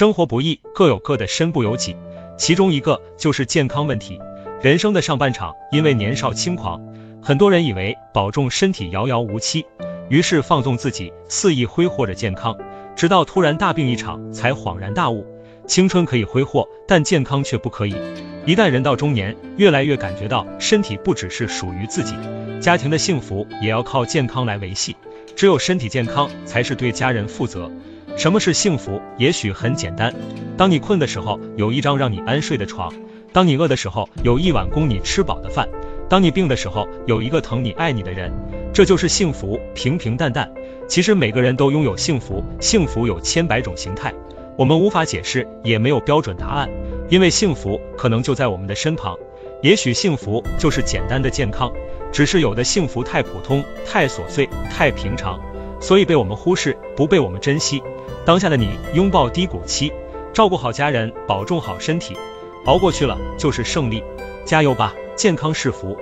生活不易，各有各的身不由己，其中一个就是健康问题。人生的上半场，因为年少轻狂，很多人以为保重身体遥遥无期，于是放纵自己，肆意挥霍着健康，直到突然大病一场，才恍然大悟：青春可以挥霍，但健康却不可以。一旦人到中年，越来越感觉到身体不只是属于自己，家庭的幸福也要靠健康来维系。只有身体健康，才是对家人负责。什么是幸福？也许很简单。当你困的时候，有一张让你安睡的床；当你饿的时候，有一碗供你吃饱的饭；当你病的时候，有一个疼你爱你的人。这就是幸福，平平淡淡。其实每个人都拥有幸福，幸福有千百种形态，我们无法解释，也没有标准答案。因为幸福可能就在我们的身旁，也许幸福就是简单的健康，只是有的幸福太普通、太琐碎、太平常，所以被我们忽视，不被我们珍惜。当下的你，拥抱低谷期，照顾好家人，保重好身体，熬过去了就是胜利，加油吧，健康是福。